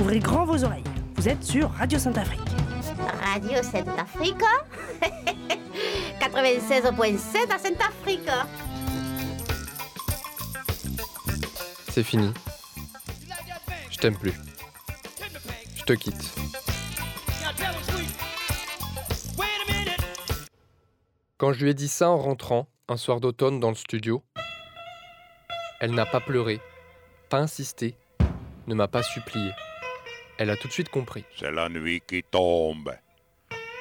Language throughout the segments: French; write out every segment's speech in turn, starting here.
Ouvrez grand vos oreilles. Vous êtes sur Radio Sainte-Afrique. Radio Sainte-Afrique 96.7 à Sainte-Afrique C'est fini. Je t'aime plus. Je te quitte. Quand je lui ai dit ça en rentrant, un soir d'automne dans le studio, elle n'a pas pleuré, pas insisté, ne m'a pas supplié. Elle a tout de suite compris. C'est la nuit qui tombe.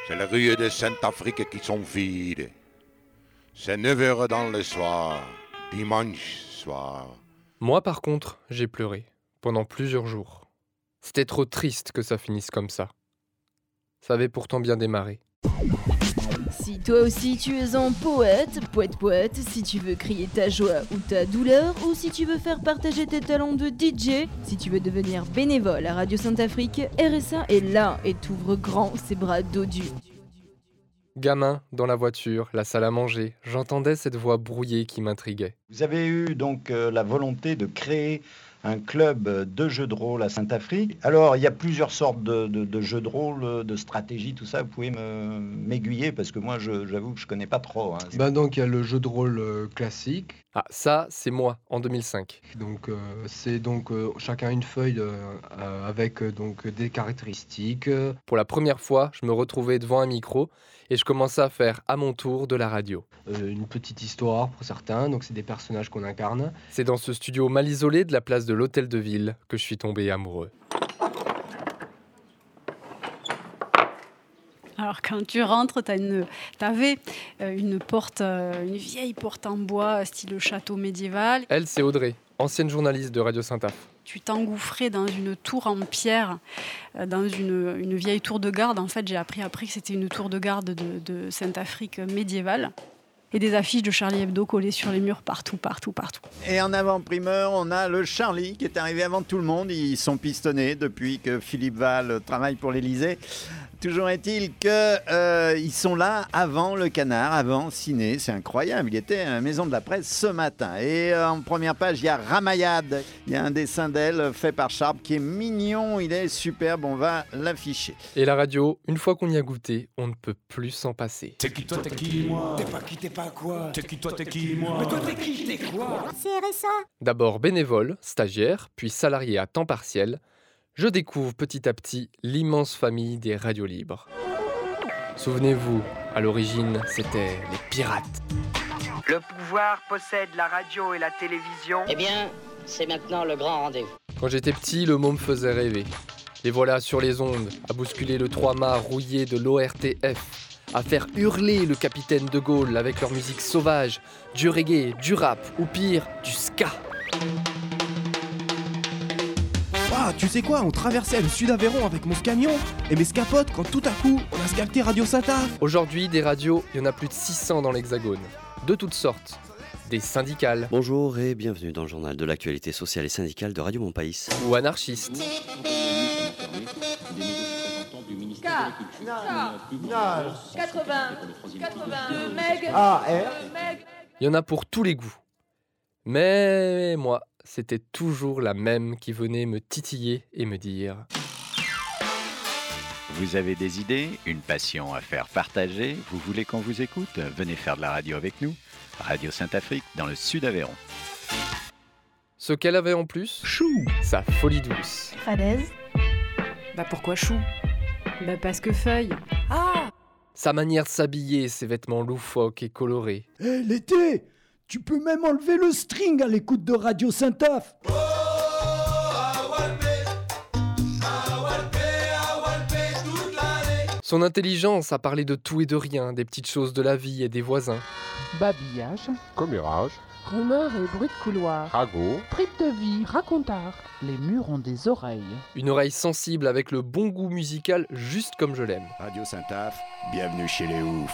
C'est les rues de Sainte-Afrique qui sont vides. C'est 9 heures dans le soir, dimanche soir. Moi par contre, j'ai pleuré, pendant plusieurs jours. C'était trop triste que ça finisse comme ça. Ça avait pourtant bien démarré. Si toi aussi tu es un poète, poète poète, si tu veux crier ta joie ou ta douleur, ou si tu veux faire partager tes talents de DJ, si tu veux devenir bénévole à Radio Sainte-Afrique, RSA est là et t'ouvre grand ses bras dodus. Gamin, dans la voiture, la salle à manger, j'entendais cette voix brouillée qui m'intriguait. Vous avez eu donc euh, la volonté de créer un club de jeux de rôle à Saint-Afrique. Alors, il y a plusieurs sortes de, de- de jeux de rôle, de stratégie, tout ça. Vous pouvez me- m'aiguiller parce que moi, j'avoue que je connais pas trop. hein. Ben donc il y a le jeu de rôle euh, classique. Ah, ça, c'est moi, en 2005. Donc euh, c'est donc euh, chacun une feuille euh, avec donc des caractéristiques. Pour la première fois, je me retrouvais devant un micro et je commençais à faire à mon tour de la radio. euh, une petite histoire pour certains, donc c'est des personnages qu'on incarne. C'est dans ce studio mal isolé de la place de l'Hôtel de Ville que je suis tombé amoureux. Alors quand tu rentres, tu avais une porte, euh, une vieille porte en bois, style château médiéval. Elle, c'est Audrey, ancienne journaliste de Radio Saint-Af. Tu t'engouffrais dans une tour en pierre, euh, dans une, une vieille tour de garde. En fait, j'ai appris après que c'était une tour de garde de, de Sainte-Afrique médiévale. Et des affiches de Charlie Hebdo collées sur les murs partout, partout, partout. Et en avant-primeur, on a le Charlie qui est arrivé avant tout le monde. Ils sont pistonnés depuis que Philippe Val travaille pour l'Elysée. Toujours est-il qu'ils sont là avant le canard, avant Ciné. C'est incroyable. Il était à la maison de la presse ce matin. Et euh, en première page, il y a Ramayad. Il y a un dessin d'elle fait par Sharp qui est mignon. Il est superbe. On va l'afficher. Et la radio, une fois qu'on y a goûté, on ne peut plus s'en passer. T'es qui toi, t'es qui moi? T'es pas qui, t'es pas quoi T'es qui toi, t'es qui moi Mais toi, t'es qui, t'es quoi C'est RSA D'abord bénévole, stagiaire, puis salarié à temps partiel, je découvre petit à petit l'immense famille des radios libres. Souvenez-vous, à l'origine, c'était les pirates. Le pouvoir possède la radio et la télévision. Eh bien, c'est maintenant le grand rendez-vous. Quand j'étais petit, le mot me faisait rêver. Les voilà sur les ondes, à bousculer le trois-mâts rouillé de l'ORTF, à faire hurler le capitaine de Gaulle avec leur musique sauvage, du reggae, du rap, ou pire, du ska. Ah, tu sais quoi On traversait le sud Aveyron avec mon camion et mes scapotes quand tout à coup on a scalpé Radio Sata. Aujourd'hui, des radios, il y en a plus de 600 dans l'Hexagone, de toutes sortes. Des syndicales Bonjour et bienvenue dans le journal de l'actualité sociale et syndicale de Radio Montpaïs. ou anarchistes. K, 80, 82 meg, Ah, meg. Il y en a pour tous les goûts. Mais moi, c'était toujours la même qui venait me titiller et me dire Vous avez des idées, une passion à faire partager, vous voulez qu'on vous écoute Venez faire de la radio avec nous. Radio Saint-Afrique dans le sud Aveyron. ce qu'elle avait en plus Chou Sa folie douce. Falaise Bah pourquoi chou? Bah parce que feuille. Ah Sa manière de s'habiller, ses vêtements loufoques et colorés. Hé, l'été Tu peux même enlever le string à l'écoute de Radio Saint-Af Son intelligence à parler de tout et de rien, des petites choses de la vie et des voisins. Babillage, Commérage, rumeurs et bruits de couloir, ragot, trip de vie, racontard. Les murs ont des oreilles. Une oreille sensible avec le bon goût musical juste comme je l'aime. Radio Saint-Af, bienvenue chez les oufs.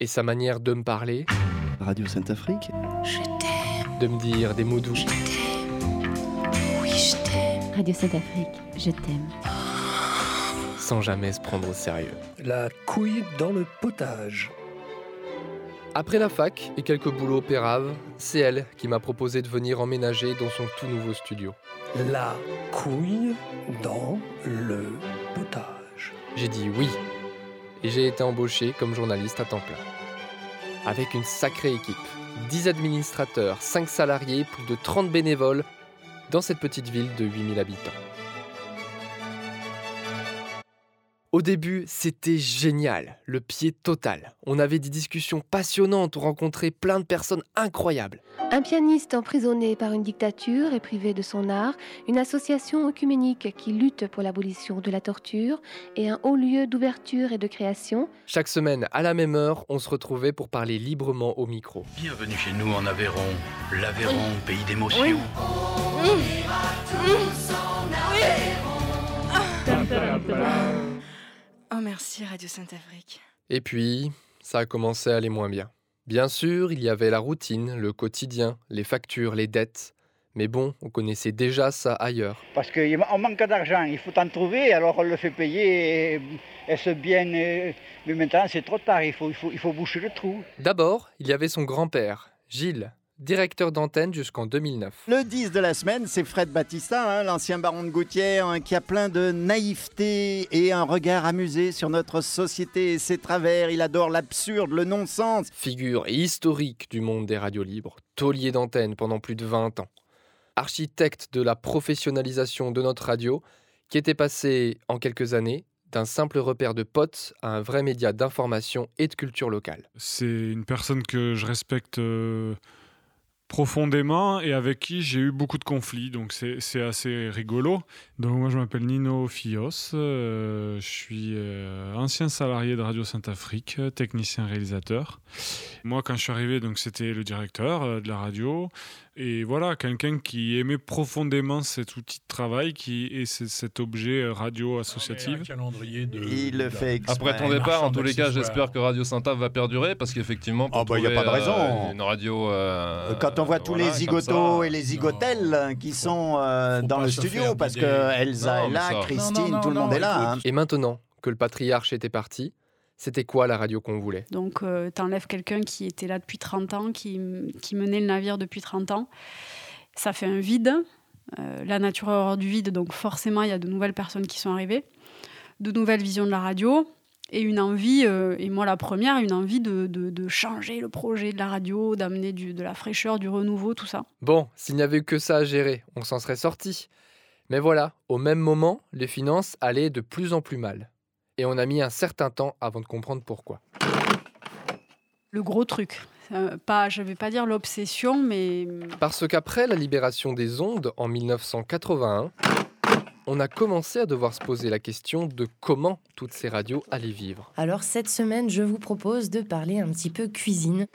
Et sa manière de me parler, Radio Saint-Afrique de me dire des mots doux. Radio Sainte-Afrique, je t'aime. Sans jamais se prendre au sérieux. La couille dans le potage. Après la fac et quelques boulots péraves, c'est elle qui m'a proposé de venir emménager dans son tout nouveau studio. La couille dans le potage. J'ai dit oui. Et j'ai été embauché comme journaliste à temps plein. Avec une sacrée équipe. 10 administrateurs, 5 salariés, plus de 30 bénévoles dans cette petite ville de 8000 habitants. Au début, c'était génial, le pied total. On avait des discussions passionnantes, on rencontrait plein de personnes incroyables. Un pianiste emprisonné par une dictature et privé de son art, une association œcuménique qui lutte pour l'abolition de la torture et un haut lieu d'ouverture et de création. Chaque semaine, à la même heure, on se retrouvait pour parler librement au micro. Bienvenue chez nous en Aveyron, l'Aveyron, pays d'émotion. Oui. Oh merci Radio Sainte-Afrique. Et puis, ça a commencé à aller moins bien. Bien sûr, il y avait la routine, le quotidien, les factures, les dettes. Mais bon, on connaissait déjà ça ailleurs. Parce qu'on manque d'argent, il faut en trouver, alors on le fait payer et, et ce bien. Mais maintenant, c'est trop tard, il faut, il, faut, il faut boucher le trou. D'abord, il y avait son grand-père, Gilles, directeur d'antenne jusqu'en 2009. Le 10 de la semaine, c'est Fred Battista, hein, l'ancien baron de Gouttière, hein, qui a plein de naïveté et un regard amusé sur notre société et ses travers. Il adore l'absurde, le non-sens. Figure historique du monde des radios libres, taulier d'antenne pendant plus de 20 ans. Architecte de la professionnalisation de notre radio, qui était passé en quelques années d'un simple repère de potes à un vrai média d'information et de culture locale. C'est une personne que je respecte euh, profondément et avec qui j'ai eu beaucoup de conflits, donc c'est assez rigolo. Donc moi je m'appelle Nino Fios, euh, je suis euh, ancien salarié de Radio Sainte-Afrique, technicien réalisateur. Moi quand je suis arrivé, donc c'était le directeur euh, de la radio. Et voilà, quelqu'un qui aimait profondément cet outil de travail qui est c- cet objet euh, radio associatif. Il le fait exprès. Après ton départ, en tous les cas, j'espère que Radio Saint-Ave va perdurer parce qu'effectivement, pour Ah bah, y a pas de raison. euh, une radio. euh, Quand on voit tous voilà, les zigotos ça, et les zigotelles qui sont euh, dans le studio, parce que. Elsa Non, est là, ça- Christine, tout le monde est là. hein. Et maintenant que le patriarche était parti, c'était quoi la radio qu'on voulait? Donc, euh, t'enlèves quelqu'un qui était là depuis 30 ans, qui, qui menait le navire depuis 30 ans. Ça fait un vide. Euh, la nature a horreur du vide, donc forcément, il y a de nouvelles personnes qui sont arrivées, de nouvelles visions de la radio et une envie, euh, et moi la première, une envie de, de- de changer le projet de la radio, d'amener de la fraîcheur, du renouveau, tout ça. Bon, s'il n'y avait eu que ça à gérer, on s'en serait sorti. Mais voilà, au même moment, les finances allaient de plus en plus mal. Et on a mis un certain temps avant de comprendre pourquoi. Le gros truc. Euh, pas, je vais pas dire l'obsession, mais Parce qu'après la libération des ondes en 1981, on a commencé à devoir se poser la question de comment toutes ces radios allaient vivre. Alors cette semaine, je vous propose de parler un petit peu cuisine.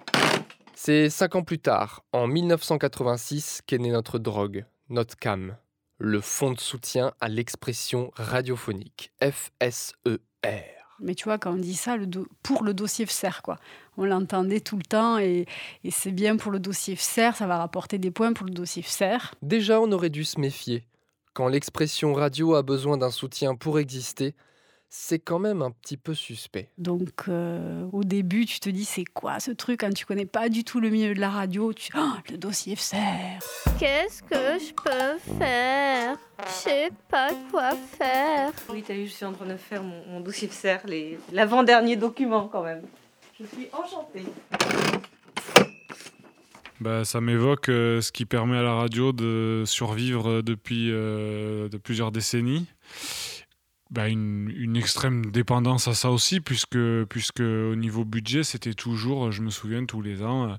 C'est cinq ans plus tard, en 1986, qu'est née notre drogue, notre CAM, le fonds de soutien à l'expression radiophonique, Mais tu vois, quand on dit ça, le do- pour le dossier FSER, quoi. On l'entendait tout le temps et, et c'est bien pour le dossier FSER, ça va rapporter des points pour le dossier FSER. Déjà, on aurait dû se méfier. Quand l'expression radio a besoin d'un soutien pour exister, c'est quand même un petit peu suspect. Donc euh, au début, tu te dis c'est quoi ce truc quand tu connais pas du tout le milieu de la radio, tu Oh, le dossier FSER. Qu'est-ce que je peux faire? Je sais pas quoi faire. Oui, t'as vu, je suis en train de faire mon, mon dossier FSER, les- l'avant-dernier document quand même. Je suis enchantée. Bah, ça m'évoque euh, ce qui permet à la radio de survivre depuis euh, de plusieurs décennies. Bah, une, une extrême dépendance à ça aussi, puisque, puisque au niveau budget, c'était toujours, je me souviens tous les ans, euh,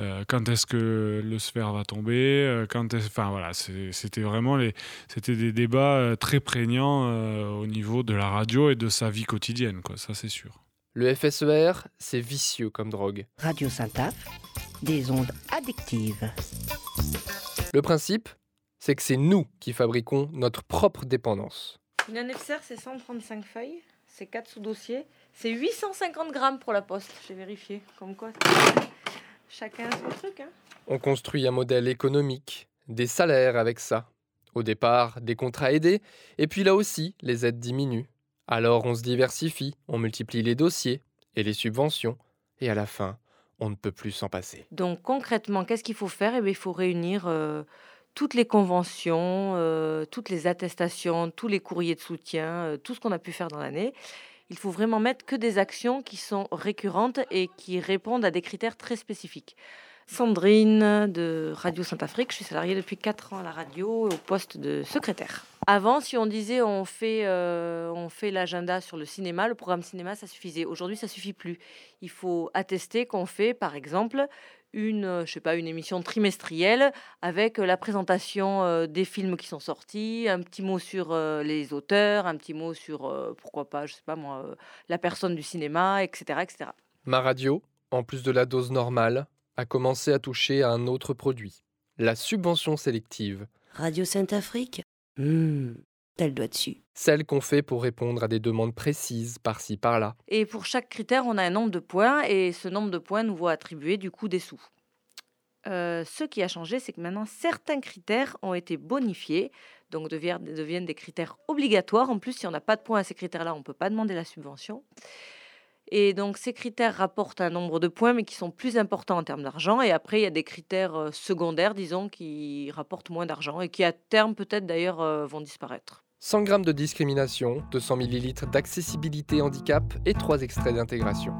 euh, quand est-ce que le sphère va tomber, euh, quand est-ce- enfin voilà, c'était vraiment les, c'était des débats très prégnants euh, au niveau de la radio et de sa vie quotidienne, quoi, ça c'est sûr. Le FSER, c'est vicieux comme drogue. Radio Saint-Af, des ondes addictives. Le principe, c'est que c'est nous qui fabriquons notre propre dépendance. Une année FSER, c'est 135 feuilles, c'est 4 sous-dossiers, c'est 850 grammes pour la poste, j'ai vérifié. Comme quoi, chacun son truc. Hein. On construit un modèle économique, des salaires avec ça. Au départ, des contrats aidés, et puis là aussi, les aides diminuent. Alors on se diversifie, on multiplie les dossiers et les subventions, et à la fin, on ne peut plus s'en passer. Donc concrètement, qu'est-ce qu'il faut faire? Eh bien, Il faut réunir euh, toutes les conventions, euh, toutes les attestations, tous les courriers de soutien, euh, tout ce qu'on a pu faire dans l'année. Il faut vraiment mettre que des actions qui sont récurrentes et qui répondent à des critères très spécifiques. Sandrine de Radio Saint-Afrique. Je suis salariée depuis 4 ans à la radio au poste de secrétaire. Avant, si on disait on fait, euh, on fait l'agenda sur le cinéma, le programme cinéma, ça suffisait. Aujourd'hui, ça suffit plus. Il faut attester qu'on fait, par exemple, une, je sais pas, une émission trimestrielle avec la présentation euh, des films qui sont sortis, un petit mot sur euh, les auteurs, un petit mot sur, pourquoi pas, je sais pas moi, la personne du cinéma, etc., etc. Ma radio, en plus de la dose normale, a commencé à toucher à un autre produit, la subvention sélective. Radio Sainte-Afrique Hum, elle doit dessus. Celle qu'on fait pour répondre à des demandes précises par-ci par-là. Et pour chaque critère, on a un nombre de points et ce nombre de points nous voit attribuer du coup des sous. Euh, ce qui a changé, c'est que maintenant certains critères ont été bonifiés, donc deviennent, deviennent des critères obligatoires. En plus, si on n'a pas de points à ces critères-là, on ne peut pas demander la subvention. Et donc ces critères rapportent un nombre de points, mais qui sont plus importants en termes d'argent. Et après, il y a des critères euh, secondaires, disons, qui rapportent moins d'argent et qui à terme peut-être d'ailleurs euh, vont disparaître. 100 grammes de discrimination, 200 millilitres d'accessibilité handicap et 3 extraits d'intégration.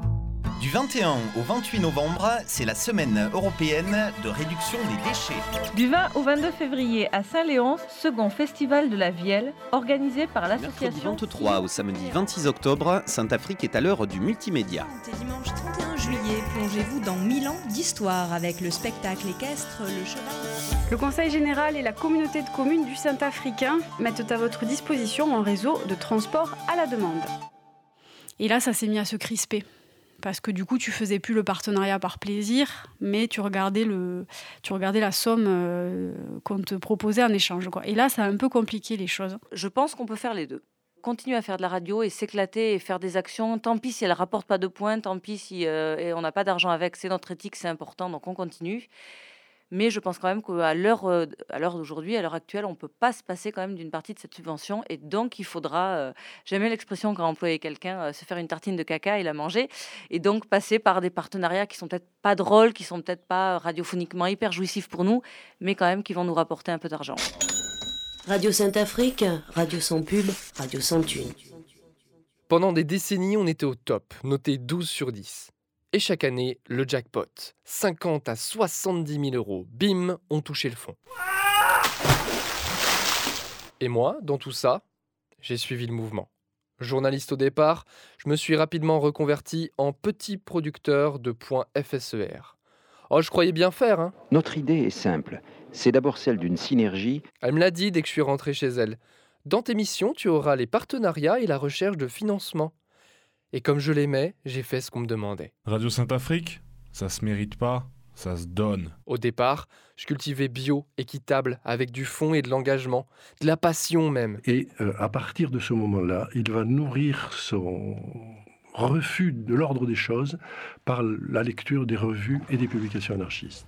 Du 21 au 28 novembre, c'est la semaine européenne de réduction des déchets. Du 20 au 22 février à Saint-Léonce, second festival de la Vielle, organisé par l'association. Du 23 au samedi 26 octobre, Sainte-Afrique est à l'heure du multimédia. dimanche 31 juillet, plongez-vous dans 1000 ans d'histoire avec le spectacle équestre Le Cheval. Le Conseil général et la communauté de communes du Saint-Africain mettent à votre disposition un réseau de transport à la demande. Et là, ça s'est mis à se crisper parce que du coup tu faisais plus le partenariat par plaisir, mais tu regardais, le, tu regardais la somme euh, qu'on te proposait en échange. Et là, ça a un peu compliqué les choses. Je pense qu'on peut faire les deux. Continuer à faire de la radio et s'éclater et faire des actions. Tant pis si elle rapporte pas de points, tant pis si euh, on n'a pas d'argent avec. C'est notre éthique, c'est important, donc on continue. Mais je pense quand même qu'à l'heure, euh, à l'heure d'aujourd'hui, à l'heure actuelle, on ne peut pas se passer quand même d'une partie de cette subvention. Et donc, il faudra, euh, j'aimais l'expression quand employer quelqu'un, euh, se faire une tartine de caca et la manger. Et donc, passer par des partenariats qui sont peut-être pas drôles, qui sont peut-être pas radiophoniquement hyper jouissifs pour nous, mais quand même qui vont nous rapporter un peu d'argent. Radio Sainte-Afrique, radio sans pub, radio sans thune. Pendant des décennies, on était au top, noté 12 sur 10. Et chaque année, le jackpot. 50 à 70 000 euros. Bim, on touchait le fond. Et moi, dans tout ça, j'ai suivi le mouvement. Journaliste au départ, je me suis rapidement reconverti en petit producteur de points FSER. Oh, je croyais bien faire, hein Notre idée est simple. C'est d'abord celle d'une synergie. Elle me l'a dit dès que je suis rentré chez elle. Dans tes missions, tu auras les partenariats et la recherche de financement. Et comme je l'aimais, j'ai fait ce qu'on me demandait. Radio Sainte-Afrique, ça se mérite pas, ça se donne. Au départ, je cultivais bio, équitable, avec du fond et de l'engagement, de la passion même. Et euh, à partir de ce moment-là, il va nourrir son refus de l'ordre des choses par la lecture des revues et des publications anarchistes.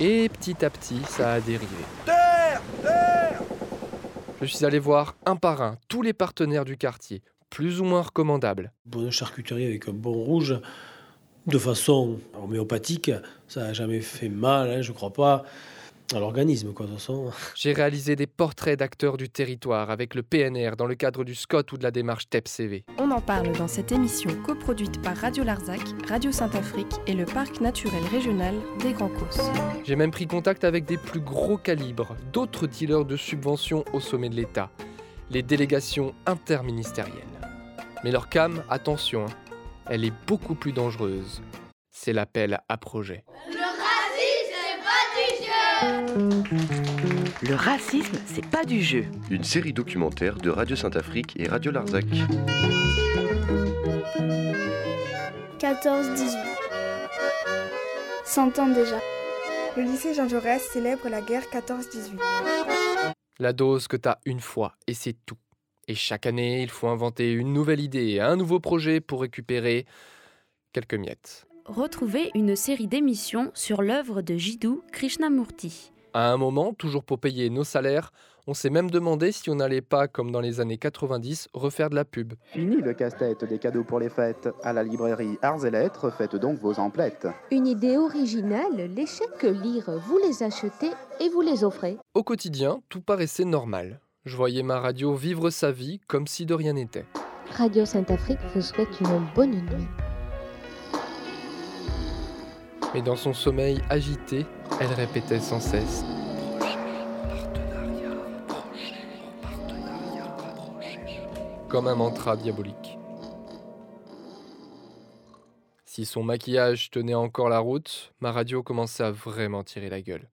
Et petit à petit, ça a dérivé. Terre Terre Je suis allé voir un par un tous les partenaires du quartier plus ou moins recommandable. Bonne charcuterie avec un bon rouge, de façon homéopathique, ça n'a jamais fait mal, hein, je crois pas, à l'organisme, quoi, de toute façon. J'ai réalisé des portraits d'acteurs du territoire avec le PNR dans le cadre du SCOT ou de la démarche TEP-CV. On en parle dans cette émission coproduite par Radio Larzac, Radio Saint-Afrique et le Parc naturel régional des Grands Causses. J'ai même pris contact avec des plus gros calibres, d'autres dealers de subventions au sommet de l'État, les délégations interministérielles. Mais leur cam, attention, hein, elle est beaucoup plus dangereuse. C'est l'appel à projet. Le racisme, c'est pas du jeu Le racisme, c'est pas du jeu. Une série documentaire de Radio Sainte-Afrique et Radio Larzac. 14-18. 100 ans déjà. Le lycée Jean Jaurès célèbre la guerre 14-18. La dose que t'as une fois, et c'est tout. Et chaque année, il faut inventer une nouvelle idée, un nouveau projet pour récupérer quelques miettes. Retrouvez une série d'émissions sur l'œuvre de Jiddu Krishnamurti. À un moment, toujours pour payer nos salaires, on s'est même demandé si on n'allait pas, comme dans les années 90, refaire de la pub. Fini le casse-tête des cadeaux pour les fêtes. À la librairie Arts et Lettres, faites donc vos emplettes. Une idée originale, les chèques lire, vous les achetez et vous les offrez. Au quotidien, tout paraissait normal. Je voyais ma radio vivre sa vie comme si de rien n'était. Radio Saint-Afrique vous souhaite une bonne nuit. Mais dans son sommeil agité, elle répétait sans cesse comme un mantra diabolique. Si son maquillage tenait encore la route, ma radio commençait à vraiment tirer la gueule.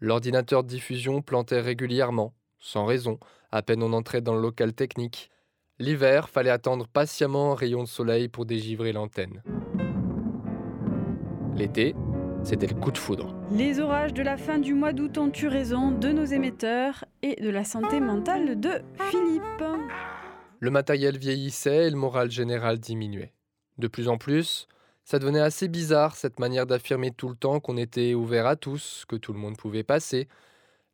L'ordinateur de diffusion plantait régulièrement, sans raison, à peine on entrait dans le local technique. L'hiver, fallait attendre patiemment un rayon de soleil pour dégivrer l'antenne. L'été, c'était le coup de foudre. Les orages de la fin du mois d'août ont eu raison de nos émetteurs et de la santé mentale de Philippe. Le matériel vieillissait et le moral général diminuait. De plus en plus, ça devenait assez bizarre cette manière d'affirmer tout le temps qu'on était ouvert à tous, que tout le monde pouvait passer,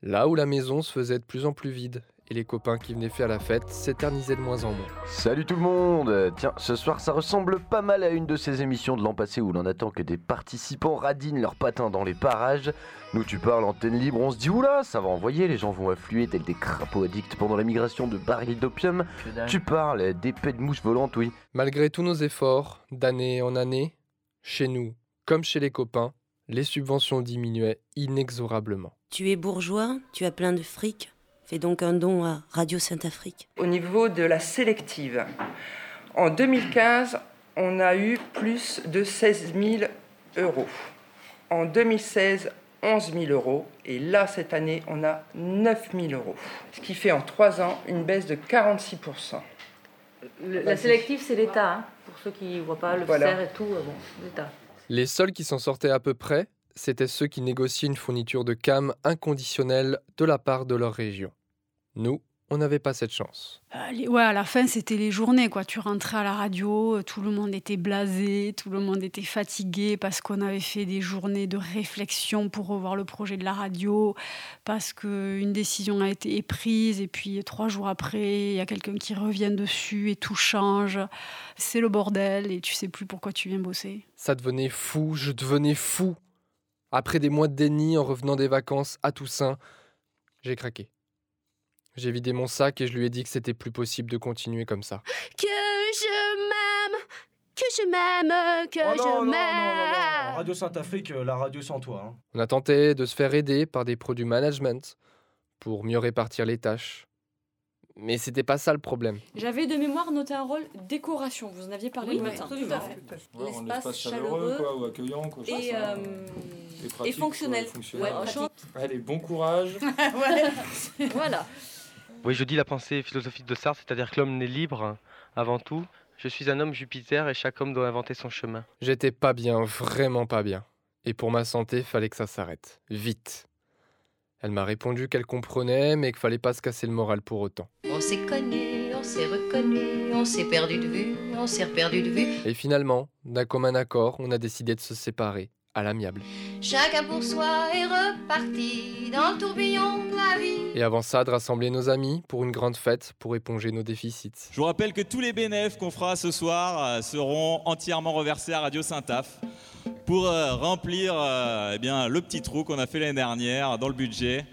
là où la maison se faisait de plus en plus vide et les copains qui venaient faire la fête s'éternisaient de moins en moins. Salut tout le monde Tiens, ce soir ça ressemble pas mal à une de ces émissions de l'an passé où l'on attend que des participants radinent leurs patins dans les parages. Nous tu parles antenne libre, on se dit oula, ça va envoyer, les gens vont affluer tels des crapauds addicts pendant la migration de barils d'opium. Tu parles d'épées de mouches volantes, oui. Malgré tous nos efforts, d'année en année, chez nous, comme chez les copains, les subventions diminuaient inexorablement. Tu es bourgeois, tu as plein de fric, Fais donc un don à Radio Saint-Afrique. Au niveau de la sélective, en 2015, on a eu plus de 16 000 euros. En 2016, 11 000 euros. Et là, cette année, on a 9 000 euros. Ce qui fait en trois ans une baisse de 46% La sélective, c'est l'État. Hein, pour ceux qui ne voient pas le voilà. et tout, euh, bon, l'État. Les seuls qui s'en sortaient à peu près, c'étaient ceux qui négociaient une fourniture de cam inconditionnelle de la part de leur région. Nous, on n'avait pas cette chance. Euh, ouais, à la fin, c'était les journées. quoi. Tu rentrais à la radio, euh, tout le monde était blasé, tout le monde était fatigué parce qu'on avait fait des journées de réflexion pour revoir le projet de la radio, parce qu'une décision a été prise et puis trois jours après, il y a quelqu'un qui revient dessus et tout change. C'est le bordel et tu sais plus pourquoi tu viens bosser. Ça devenait fou, je devenais fou. Après des mois de déni en revenant des vacances à Toussaint, j'ai craqué. J'ai vidé mon sac et je lui ai dit que c'était plus possible de continuer comme ça. Que je m'aime, que je m'aime, que oh je m'aime. Radio Saint-Afrique, euh, la radio sans toi. Hein. On a tenté de se faire aider par des produits management pour mieux répartir les tâches. Mais c'était pas ça le problème. J'avais de mémoire noté un rôle décoration. Vous en aviez parlé le matin. Tout à fait. L'espace chaleureux, quoi, ou accueillant, quoi, et, euh, et, pratique, et fonctionnel. Ouais, Allez, bon courage. voilà. Oui, je dis la pensée philosophique de Sartre, c'est-à-dire que l'homme n'est libre avant tout. Je suis un homme Jupiter et chaque homme doit inventer son chemin. J'étais pas bien, vraiment pas bien. Et pour ma santé, fallait que ça s'arrête. Vite. Elle m'a répondu qu'elle comprenait, mais qu'il fallait pas se casser le moral pour autant. On s'est connu, on s'est reconnu, on s'est perdu de vue, on s'est perdu de vue. Et finalement, d'un commun accord, on a décidé de se séparer à l'amiable. Chacun pour soi est reparti dans le tourbillon de la vie. Et avant ça, de rassembler nos amis pour une grande fête pour éponger nos déficits. Je vous rappelle que tous les bénéfices qu'on fera ce soir euh, seront entièrement reversés à Radio Saint-Af pour euh, remplir euh, eh bien, le petit trou qu'on a fait l'année dernière dans le budget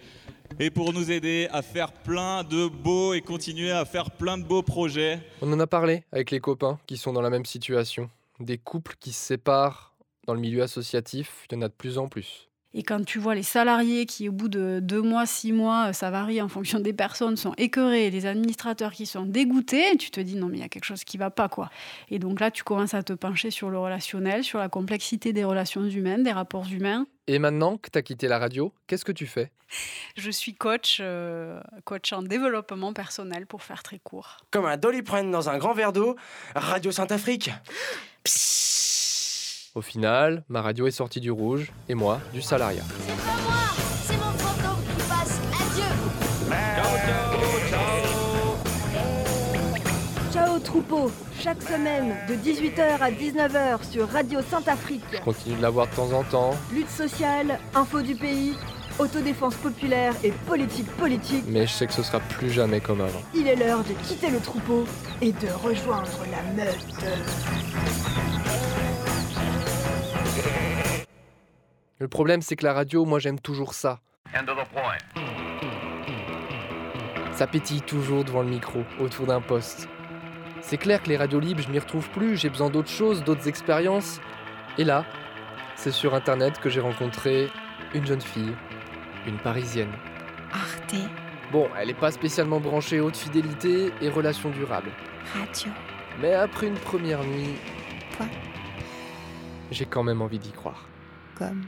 et pour nous aider à faire plein de beaux et continuer à faire plein de beaux projets. On en a parlé avec les copains qui sont dans la même situation. Des couples qui se séparent dans le milieu associatif, il y en a de plus en plus. Et quand tu vois les salariés qui, au bout de deux mois, six mois, ça varie en fonction des personnes, sont écœurés, les administrateurs qui sont dégoûtés, tu te dis non, mais il y a quelque chose qui va pas, quoi. Et donc là, tu commences à te pencher sur le relationnel, sur la complexité des relations humaines, des rapports humains. Et maintenant que tu as quitté la radio, qu'est-ce que tu fais? Je suis coach, euh, coach en développement personnel pour faire très court. Comme un doliprane dans un grand verre d'eau, Radio Saint-Afrique. Au final, ma radio est sortie du rouge et moi du salariat. C'est pas moi, c'est mon fantôme qui passe. Adieu. Ciao troupeau, chaque semaine de 18h à 19h sur Radio Saint-Afrique. Je continue de la voir de temps en temps. Lutte sociale, info du pays, autodéfense populaire et politique politique, Mais je sais que ce sera plus jamais comme avant. il est l'heure de quitter le troupeau et de rejoindre la meute. Le problème, c'est que la radio, moi j'aime toujours ça. Ça pétille toujours devant le micro, autour d'un poste. C'est clair que les radios libres, je m'y retrouve plus, j'ai besoin d'autres choses, d'autres expériences. Et là, c'est sur internet que j'ai rencontré une jeune fille, une parisienne. Arte Bon, elle n'est pas spécialement branchée haute fidélité et relations durables. Radio. Mais après une première nuit, Quoi? j'ai quand même envie d'y croire. Comme?